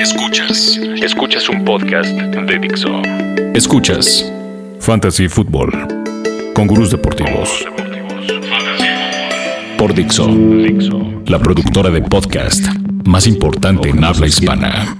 Escuchas. Escuchas un podcast de Dixo. Escuchas Fantasy Football con gurús deportivos. Por Dixo, la productora de podcast más importante en habla hispana.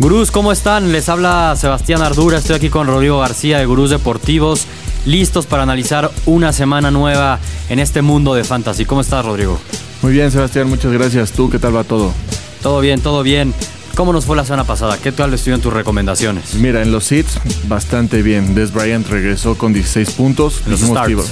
Gurús, ¿cómo están? Les habla Sebastián Ardura, estoy aquí con Rodrigo García de Gurús Deportivos, listos para analizar una semana nueva en este mundo de fantasy. ¿Cómo estás, Rodrigo? Muy bien, Sebastián, muchas gracias. ¿Tú qué tal va todo? Todo bien, todo bien. ¿Cómo nos fue la semana pasada? ¿Qué tal estuvieron tus recomendaciones? Mira, en los hits, bastante bien. Des Bryant regresó con 16 puntos. En los starts. iba-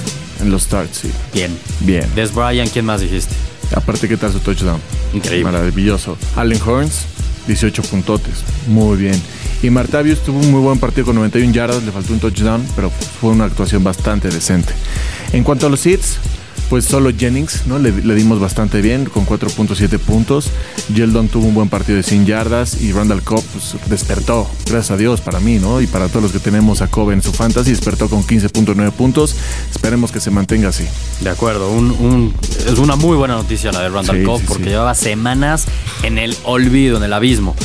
En los starts, sí. Bien. Bien. Des Bryant, ¿quién más dijiste? Aparte, ¿qué tal su touchdown? Increíble. Maravilloso. Allen Horns, 18 puntotes. Muy bien. Y Martavius tuvo un muy buen partido con 91 yardas, le faltó un touchdown, pero fue una actuación bastante decente. En cuanto a los hits, pues solo Jennings, ¿no? Le, le dimos bastante bien, con 4.7 puntos. Yeldon tuvo un buen partido de 100 yardas y Randall Cobb pues, despertó, gracias a Dios, para mí, ¿no? Y para todos los que tenemos a Cobb en su fantasy, despertó con 15.9 puntos. Esperemos que se mantenga así. De acuerdo, un- un- es una muy buena noticia la de Randall Sí, Cobb sí, porque sí. llevaba semanas en el olvido, en el abismo.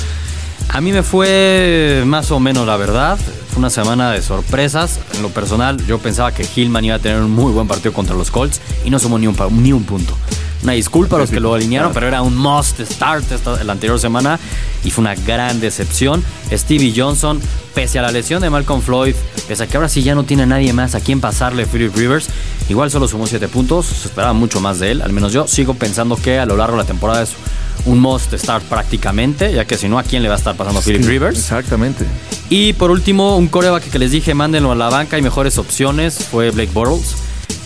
A mí me fue más o menos la verdad. Fue una semana de sorpresas. En lo personal, yo pensaba que Hillman iba a tener un muy buen partido contra los Colts y no sumó ni un, ni un punto. Una disculpa a los que lo alinearon, pero era un must start la anterior semana y fue una gran decepción. Stevie Johnson, pese a la lesión de Malcolm Floyd, pese a que ahora sí ya no tiene nadie más a quien pasarle Philip Rivers, igual solo sumó 7 puntos. Se esperaba mucho más de él, al menos yo sigo pensando que a lo largo de la temporada es un must start prácticamente, ya que si no, ¿a quién le va a estar pasando a Philip Sí, Rivers? Exactamente. Y por último, un coreback que les dije, mándenlo a la banca, hay mejores opciones, fue Blake Bortles,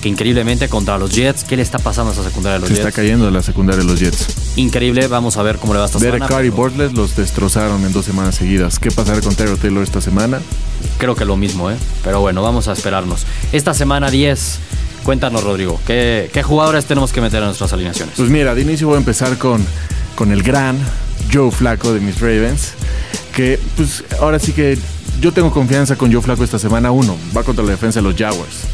que increíblemente contra los Jets, ¿qué le está pasando a esa secundaria de los Se está Jets? cayendo la secundaria de los Jets. Increíble, vamos a ver cómo le va esta Derek semana. Carr y Bortles los destrozaron en dos semanas seguidas. ¿Qué pasará con Tyrod Taylor esta semana? Creo que lo mismo, ¿eh? Pero bueno, vamos a esperarnos. Esta semana 10, cuéntanos Rodrigo, ¿qué, qué jugadores tenemos que meter en nuestras alineaciones? Pues mira, de inicio voy a empezar con, con el gran Joe Flaco de mis Ravens. Que pues ahora sí que yo tengo confianza con Joe Flaco esta semana. Uno, va contra la defensa de los Jaguars.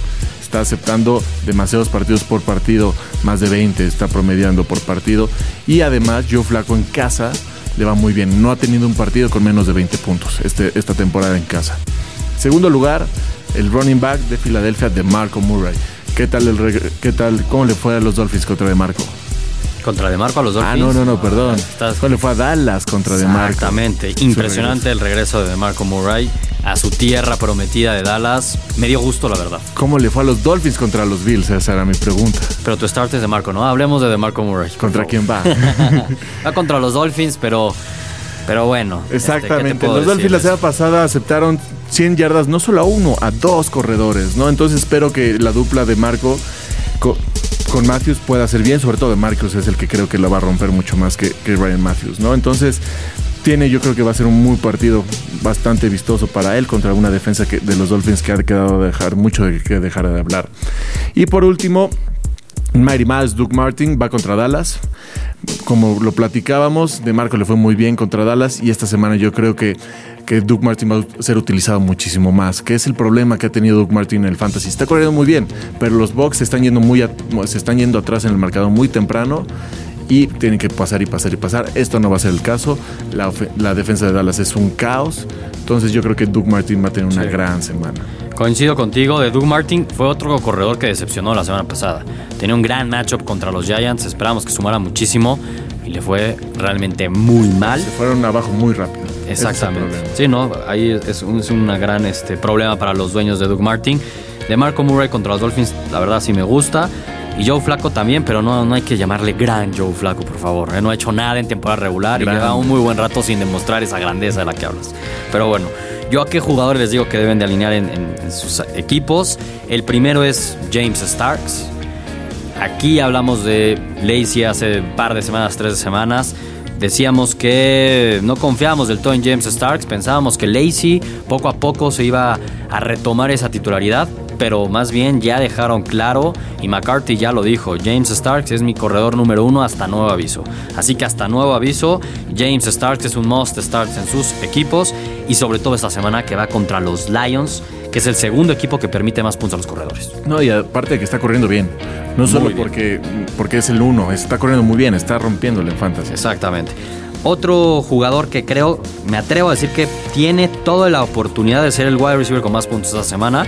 Está aceptando demasiados partidos por partido, más de 20 está promediando por partido. Y además Joe Flaco en casa le va muy bien. No ha tenido un partido con menos de 20 puntos este, esta temporada en casa. Segundo lugar, el running back de Filadelfia de Marco Murray. ¿Qué tal, el qué tal, cómo le fue a los Dolphins contra de Marco? ¿Contra DeMarco a los Ah, Dolphins? no, no, no, perdón. Estás- ¿Cuál le fue a Dallas contra de Marco? Exactamente. Impresionante el regreso de DeMarco Murray a su tierra prometida de Dallas. Me dio gusto, la verdad. ¿Cómo le fue a los Dolphins contra los Bills? Esa era mi pregunta. Pero tu start es de Marco, ¿no? Hablemos de DeMarco Murray. ¿Contra quién va? Va contra los Dolphins, pero, pero bueno. este, ¿qué te Exactamente. Los Dolphins la semana pasada aceptaron 100 yardas, no solo a uno, a dos corredores, ¿no? Entonces espero que la dupla de Marco co- con, Matthews pueda hacer bien, sobre todo de Marcos es el que creo que la va a romper mucho más que, Ryan Matthews, ¿no? Entonces tiene, yo creo que va a ser un muy partido bastante vistoso para él contra una defensa de los Dolphins que ha quedado dejar mucho de que dejar de hablar. Y por último, Mighty Miles, Duke Martin va contra Dallas. Como lo platicábamos, de Marco le fue muy bien contra Dallas y esta semana yo creo que, que Duke Martin va a ser utilizado muchísimo más, que es el problema que ha tenido Duke Martin en el fantasy. Está corriendo muy bien, pero los Bucks se están yendo muy se están yendo atrás en el mercado muy temprano y tienen que pasar y pasar y pasar. Esto no va a ser el caso. La, defensa de Dallas es un caos. Entonces yo creo que Duke Martin va a tener una Sí. gran semana. Coincido contigo, de Doug Martin fue otro corredor que decepcionó la semana pasada. Tenía un gran matchup contra los Giants, esperábamos que sumara muchísimo y le fue realmente muy mal. Se fueron abajo muy rápido. Es Exactamente. problema. Sí, no, ahí es un, es una gran este, problema para los dueños de Doug Martin. De Marco Murray contra los Dolphins, la verdad sí me gusta. Y Joe Flaco también, pero no, no hay que llamarle gran Joe Flaco, por favor. ¿eh? No ha hecho nada en temporada regular Gran. y lleva un muy buen rato sin demostrar esa grandeza de la que hablas. Pero bueno, yo a qué jugadores les digo que deben de alinear en, en- en sus equipos. El primero es James Starks. Aquí hablamos de Lacey hace un par de semanas, tres semanas. Decíamos que no confiábamos del todo en James Starks. Pensábamos que Lacey poco a poco se iba a retomar esa titularidad. Pero más bien ya dejaron claro, y McCarthy ya lo dijo, James Starks es mi corredor número uno hasta nuevo aviso. Así que hasta nuevo aviso, James Starks es un must start en sus equipos y sobre todo esta semana que va contra los Lions, que es el segundo equipo que permite más puntos a los corredores. No, y aparte de que está corriendo bien. No solo porque, porque es el uno, está corriendo muy bien, está rompiéndole en fantasy. Exactamente. Otro jugador que creo, me atrevo a decir que tiene toda la oportunidad de ser el wide receiver con más puntos esta semana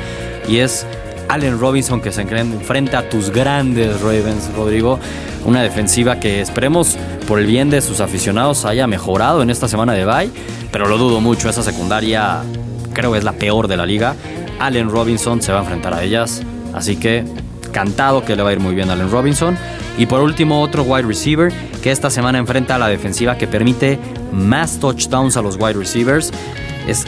y es Allen Robinson que se enfrenta a tus grandes Ravens, Rodrigo. Una defensiva que esperemos por el bien de sus aficionados haya mejorado en esta semana de bye, pero lo dudo mucho. Esa secundaria creo que es la peor de la liga. Allen Robinson se va a enfrentar a ellas, así que cantado que le va a ir muy bien Allen Robinson. Y por último, otro wide receiver que esta semana enfrenta a la defensiva que permite más touchdowns a los wide receivers. Es,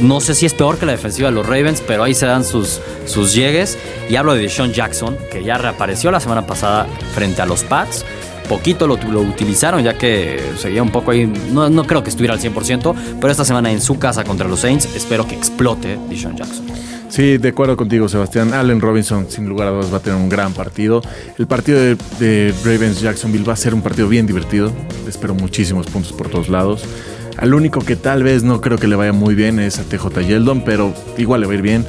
no sé si es peor que la defensiva de los Ravens, pero ahí se dan sus, sus llegues. Y hablo de Deshaun Jackson, que ya reapareció la semana pasada frente a los Pats. Poquito lo, lo utilizaron, ya que seguía un poco ahí. No, no creo que estuviera al 100%, pero esta semana en su casa contra los Saints, espero que explote Deshaun Jackson. Sí, de acuerdo contigo, Sebastián. Allen Robinson, sin lugar a dudas, va a tener un gran partido. El partido de, Ravens Jacksonville va a ser un partido bien divertido. Espero muchísimos puntos por todos lados. Al único que tal vez no creo que le vaya muy bien es a TJ Yeldon, pero igual le va a ir bien.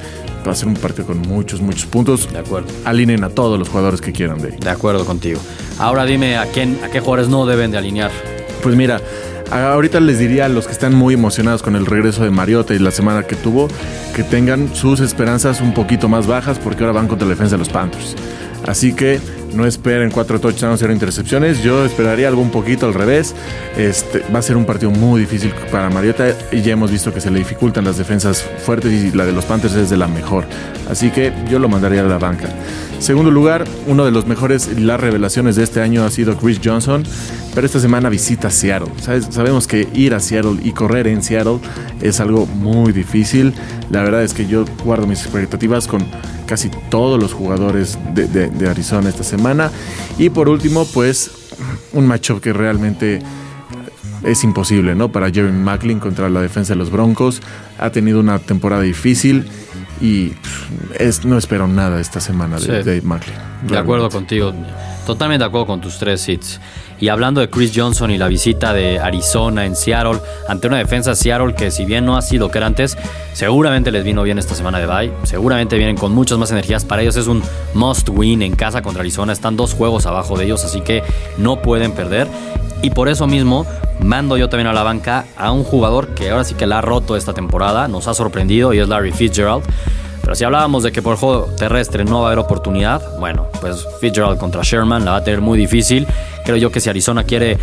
Va a ser un partido con muchos, muchos puntos. De acuerdo. Alineen a todos los jugadores que quieran de De acuerdo contigo. Ahora dime a quién, a qué jugadores no deben de alinear. Pues mira, Ahorita les diría a los que están muy emocionados con el regreso de Mariota y la semana que tuvo, que tengan sus esperanzas un poquito más bajas porque ahora van contra la defensa de los Panthers. Así que no esperen cuatro touchdowns, cero intercepciones. Yo esperaría algo un poquito al revés. Este, va a ser un partido muy difícil para Mariota y ya hemos visto que se le dificultan las defensas fuertes y la de los Panthers es de la mejor. Así que yo lo mandaría a la banca. Segundo lugar, uno de los mejores las revelaciones de este año ha sido Chris Johnson, pero esta semana visita Seattle. Sabemos que ir a Seattle y correr en Seattle es algo muy difícil. La verdad es que yo guardo mis expectativas con casi todos los jugadores de, Arizona esta semana. Y por último, pues un matchup que realmente es imposible, ¿no? Para Jeremy Macklin contra la defensa de los Broncos. Ha tenido una temporada difícil y es, no espero nada esta semana de, Dave Macklin. De acuerdo contigo, totalmente de acuerdo con tus tres hits. Y hablando de Chris Johnson y la visita de Arizona en Seattle, ante una defensa de Seattle que si bien no ha sido que era antes, seguramente les vino bien esta semana de bye, seguramente vienen con muchas más energías. Para ellos es un must win en casa contra Arizona, están dos juegos abajo de ellos, así que no pueden perder. Y por eso mismo mando yo también a la banca a un jugador que ahora sí que la ha roto esta temporada, nos ha sorprendido y es Larry Fitzgerald. Pero si hablábamos de que por juego terrestre no va a haber oportunidad, bueno, pues Fitzgerald contra Sherman la va a tener muy difícil. Creo yo que si Arizona quiere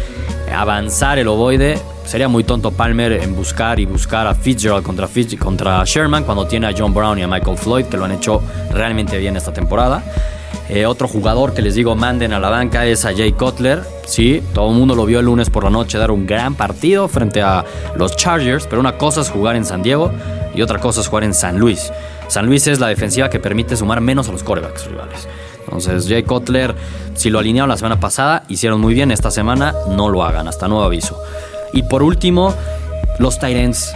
avanzar el ovoide, sería muy tonto Palmer en buscar y buscar a Fitzgerald contra, contra Sherman cuando tiene a John Brown y a Michael Floyd, que lo han hecho realmente bien esta temporada. Eh, otro jugador que les digo manden a la banca es a Jay Cutler. Sí, todo el mundo lo vio el lunes por la noche dar un gran partido frente a los Chargers, pero una cosa es jugar en San Diego y otra cosa es jugar en San Luis. San Luis es la defensiva que permite sumar menos a los corebacks rivales. Entonces, Jay Cutler, si lo alinearon la semana pasada, hicieron muy bien. Esta semana no lo hagan, hasta nuevo aviso. Y por último, los Tyrants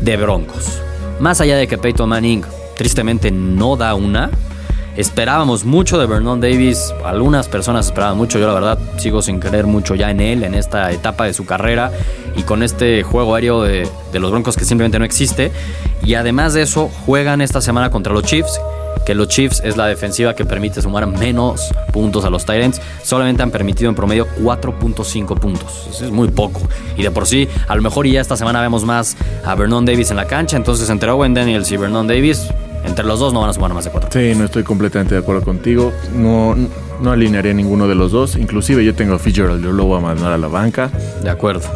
de Broncos. Más allá de que Peyton Manning tristemente no da una, Esperábamos mucho de Vernon Davis, algunas personas esperaban mucho, yo la verdad sigo sin creer mucho ya en él, en esta etapa de su carrera y con este juego aéreo de, los Broncos que simplemente no existe. Y además de eso, juegan esta semana contra los Chiefs, que los Chiefs es la defensiva que permite sumar menos puntos a los Tyrants. Solamente han permitido en promedio 4.5 puntos. Eso es muy poco. Y de por sí, a lo mejor ya esta semana vemos más a Vernon Davis en la cancha. Entonces, entre Owen Daniels y Vernon Davis, entre los dos no van a sumar más de cuatro. Sí, no estoy completamente de acuerdo contigo. No, no alinearía ninguno de los dos. Inclusive yo tengo a Fitzgerald, yo lo voy a mandar a la banca. De acuerdo.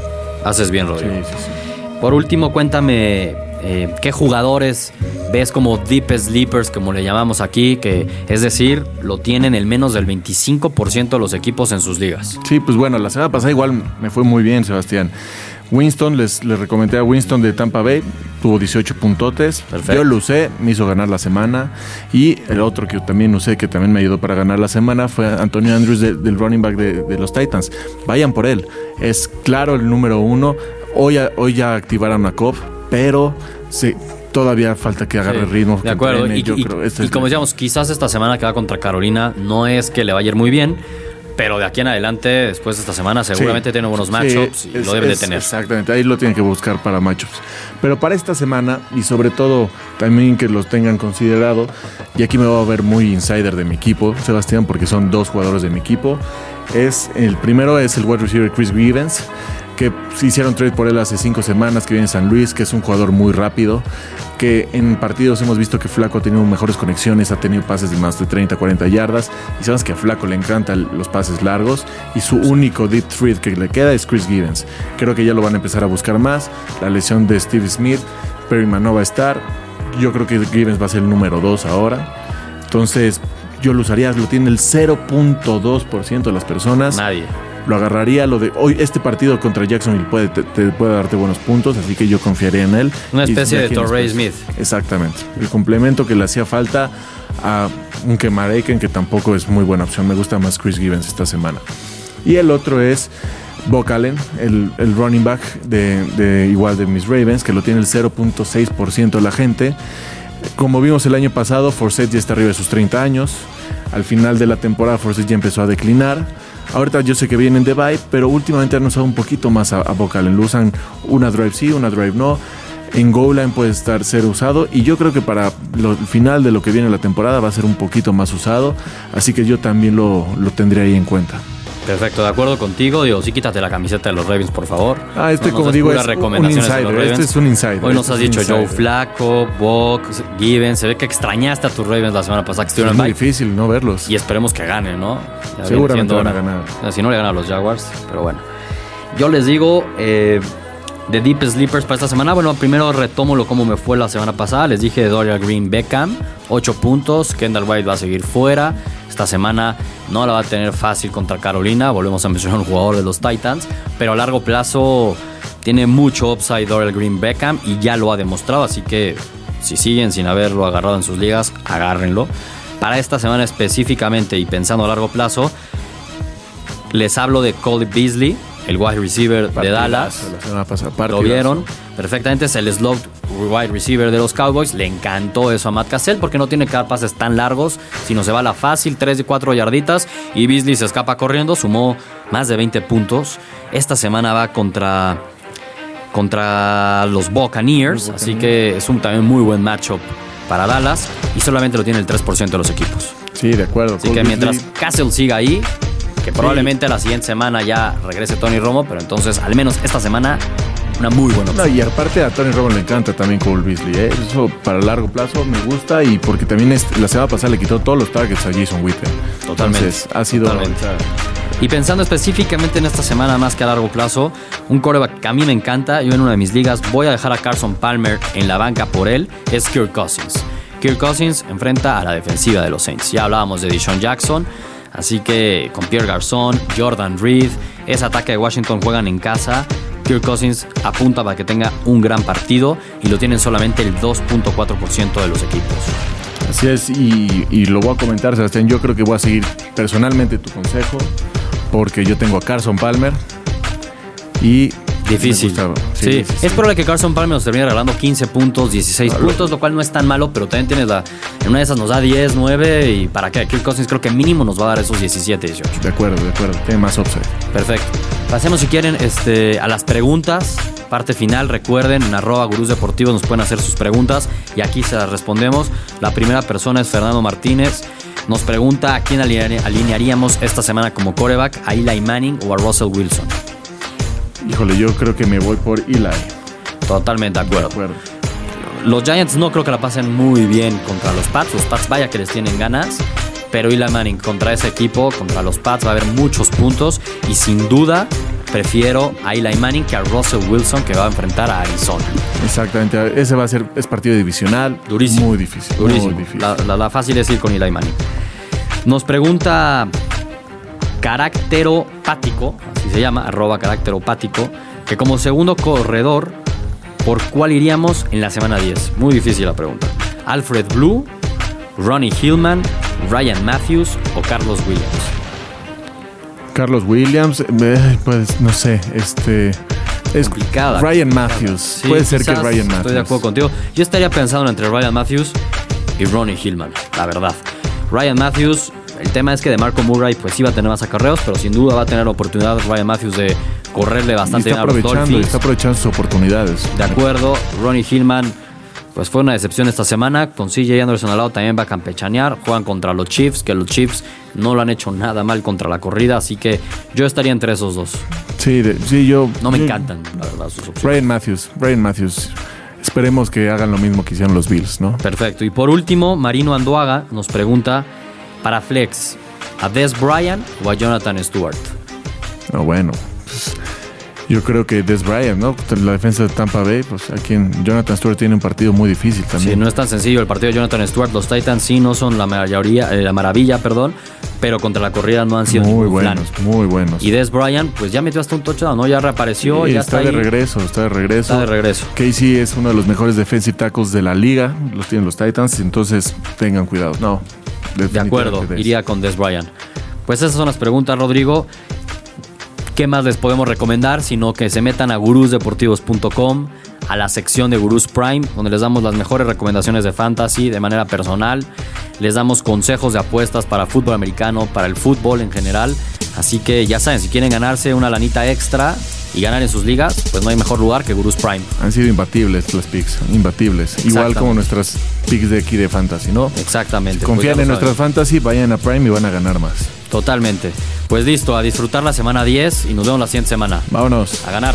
Haces bien, Rodrigo. Sí, sí, sí. Por último, cuéntame eh, qué jugadores ves como deep sleepers, como le llamamos aquí, que es decir, lo tienen el menos del 25% de los equipos en sus ligas. Sí, pues bueno, la semana pasada igual me fue muy bien, Sebastián. Winston, les, les recomendé a Winston de Tampa Bay, tuvo 18 puntotes. Yo lo usé, me hizo ganar la semana. Y el otro que también usé, que también me ayudó para ganar la semana, fue Antonio Andrews del running back de, los Titans. Vayan por él. Es claro el número uno. Hoy, hoy ya activaron a Cobb, pero todavía falta que agarre Sí, ritmo. De acuerdo. entrene, y, yo y- creo, esta y como decíamos, quizás esta semana que va contra Carolina no es que le vaya a ir muy bien, pero de aquí en adelante, después de esta semana, seguramente Sí. tiene buenos Sí, matchups y es- lo deben de tener. Exactamente, ahí lo tienen que buscar para matchups. Pero para esta semana, y sobre todo también que los tengan considerado, y aquí me voy a ver muy insider de mi equipo, Sebastián, porque son dos jugadores de mi equipo. Es, el primero es el wide receiver Chris Givens, que hicieron trade por él hace cinco semanas, que viene en San Luis, que es un jugador muy rápido, que en partidos hemos visto que Flaco ha tenido mejores conexiones, ha tenido pases de más de 30, 40 yardas, y sabes que a Flaco le encantan los pases largos, y su único deep threat que le queda es Chris Givens. Creo que ya lo van a empezar a buscar más, la lesión de Steve Smith, Perryman no va a estar, yo creo que Givens va a ser el número 2 ahora, entonces yo lo usaría, lo tiene el 0.2% de las personas Nadie. Lo agarraría lo de hoy este partido contra Jacksonville puede te, te puede darte buenos puntos así que yo confiaría en él Una especie de Torrey Smith. exactamente el complemento que le hacía falta a un Kemareken que tampoco es muy buena opción me gusta más Chris Givens esta semana y el otro es Buck Allen, el, el running back de, de igual de Miss Ravens, que lo tiene el 0.6% de la gente. Como vimos el año pasado, Forsett ya está arriba de sus 30 años. Al final de la temporada, Forsett ya empezó a declinar. Ahorita yo sé que vienen de bye, pero últimamente han usado un poquito más a, Allen. Lo usan una drive sí, una drive no. En goal line puede estar ser usado y yo creo que para lo- el final de lo que viene la temporada va a ser un poquito más usado, así que yo también lo, lo tendría ahí en cuenta. Perfecto, de acuerdo contigo. Digo, sí, quítate la camiseta de los Ravens, por favor. Ah, este, No como digo, es un insider. Este es un insider. Hoy nos Este has dicho Joe. Flaco, Buck, Givens. Se ve que extrañaste a tus Ravens la semana pasada que estuvieron Es en muy difícil no verlos. Y esperemos que ganen, ¿no? Ya Seguramente van a ganar. Si no le ganan a los Jaguars, pero bueno. Yo les digo, eh, de Deep Sleepers para esta semana. Bueno, primero retomo lo como me fue la semana pasada. Les dije de Dorian Green Beckham, 8 puntos. Kendall White va a seguir fuera. Esta semana no la va a tener fácil contra Carolina. Volvemos a mencionar un jugador de los Titans. Pero a largo plazo tiene mucho upside Dorian Green Beckham y ya lo ha demostrado. Así que si siguen sin haberlo agarrado en sus ligas, agárrenlo. Para esta semana específicamente y pensando a largo plazo, les hablo de Cole Beasley, el wide receiver de Dallas. La semana pasada, Lo vieron perfectamente. Es el slot wide receiver de los Cowboys. Le encantó eso a Matt Cassell porque no tiene que dar pases tan largos, sino se va a la fácil, 3 de 4 yarditas. Y Beasley se escapa corriendo, sumó más de 20 puntos. Esta semana va contra, contra los Buccaneers, así que es un también muy buen matchup para Dallas. Y solamente lo tiene el 3% de los equipos. Sí, de acuerdo. Así Cole que mientras Beasley, Castle siga ahí, que probablemente la siguiente semana ya regrese Tony Romo, pero entonces al menos esta semana una muy buena No, opción. y aparte a Tony Romo le encanta también Cole Beasley. ¿eh? Eso para largo plazo me gusta y porque también es- la semana pasada le quitó todos los targets a Jason Witten. Totalmente, Entonces ha sido. totalmente. Y pensando específicamente en esta semana más que a largo plazo, un coreback que a mí me encanta, yo en una de mis ligas voy a dejar a Carson Palmer en la banca por él, es Kirk Cousins. Kirk Cousins enfrenta a la defensiva de los Saints. Ya hablábamos de Deshaun Jackson, así que con Pierre Garzón, Jordan Reed, ese ataque de Washington juegan en casa. Kirk Cousins apunta para que tenga un gran partido y lo tienen solamente el 2.4% de los equipos. Así es, y, y lo voy a comentar, Sebastián. Yo creo que voy a seguir personalmente tu consejo, porque yo tengo a Carson Palmer y. Difícil. Sí, es probable que Carson Palmer nos termine regalando 15 puntos, 16 Claro. puntos, lo cual no es tan malo, pero también tienes la. En una de esas nos da 10, 9 y para qué. Kirk Cousins creo que mínimo nos va a dar esos 17, 18. De acuerdo, de acuerdo. Tiene más upside. Perfecto. Pasemos si quieren este, a las preguntas. Parte final, recuerden, en arroba gurús deportivos nos pueden hacer sus preguntas y aquí se las respondemos. La primera persona es Fernando Martínez. Nos pregunta a quién alinea- alinearíamos esta semana como coreback, a Eli Manning o a Russell Wilson. Híjole, yo creo que me voy por Eli. Totalmente de De acuerdo. acuerdo. Los Giants no creo que la pasen muy bien contra los Pats. Los Pats vaya que les tienen ganas. Pero Eli Manning contra ese equipo, contra los Pats, va a haber muchos puntos. Y sin duda, prefiero a Eli Manning que a Russell Wilson que va a enfrentar a Arizona. Exactamente. Ese va a ser, es partido divisional. Durísimo. Muy difícil. Durísimo. Muy difícil. La, la- la fácil es ir con Eli Manning. Nos pregunta Caracteropático, así se llama, arroba Caracteropático, que como segundo corredor, ¿por cuál iríamos en la semana 10? Muy difícil la pregunta. Alfred Blue, Ronnie Hillman, Ryan Matthews o Carlos Williams. Carlos Williams, eh, pues no sé, este. Es complicada. Ryan Matthews. Sí, Puede ser que Ryan Matthews. Estoy de acuerdo contigo. Yo estaría pensando entre Ryan Matthews y Ronnie Hillman, la verdad. Ryan Matthews, el tema es que de Marco Murray pues iba a tener más acarreos, pero sin duda va a tener la oportunidad Ryan Matthews de correrle Y bastante está bien a los aprovechando, está aprovechando sus oportunidades. De acuerdo, Ronnie Hillman, pues fue una decepción esta semana. Con CJ Anderson al lado también va a campechanear. Juegan contra los Chiefs, que los Chiefs no lo han hecho nada mal contra la corrida. Así que yo estaría entre esos dos. Sí, de- sí, yo. No me yo- encantan, la verdad, sus opciones. Ryan Matthews, Ryan Matthews. Esperemos que hagan lo mismo que hicieron los Bills, ¿no? Perfecto. Y por último, Marino Anduaga nos pregunta para Flex, ¿a Des Bryant o a Jonathan Stewart? No, bueno. pues, yo creo que Des Bryant, ¿no? La defensa de Tampa Bay, pues aquí en Jonathan Stewart tiene un partido muy difícil Sí, también. no es tan sencillo el partido de Jonathan Stewart. Los Titans sí no son la mayoría, eh, la maravilla, perdón, pero contra la corrida no han sido muy buenos, muy buenos. Y Des Bryant, pues ya metió hasta un touchdown, ¿no? Ya reapareció, Sí, ya está, está, de ahí. regreso, está de regreso. Está de regreso. Casey es uno de los mejores defensive tackles de la liga, los tienen los Titans, entonces tengan cuidado. No, De acuerdo, iría con Des Bryant. Pues esas son las preguntas, Rodrigo. ¿Qué más les podemos recomendar? Sino que se metan a gurusdeportivos.com, a la sección de Gurús Prime, donde les damos las mejores recomendaciones de fantasy de manera personal. Les damos consejos de apuestas para fútbol americano, para el fútbol en general. Así que ya saben, si quieren ganarse una lanita extra y ganar en sus ligas, pues no hay mejor lugar que Gurús Prime. Han sido imbatibles las picks, imbatibles. Igual como nuestras picks de aquí de fantasy, ¿no? Exactamente. pues Confían en nuestras fantasy, vayan a Prime y van a ganar más. Totalmente. Pues listo, a disfrutar la semana 10 y nos vemos la siguiente semana. Vámonos. A ganar.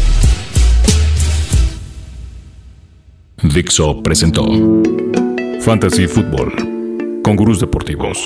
Dixo presentó Fantasy Football con gurús deportivos.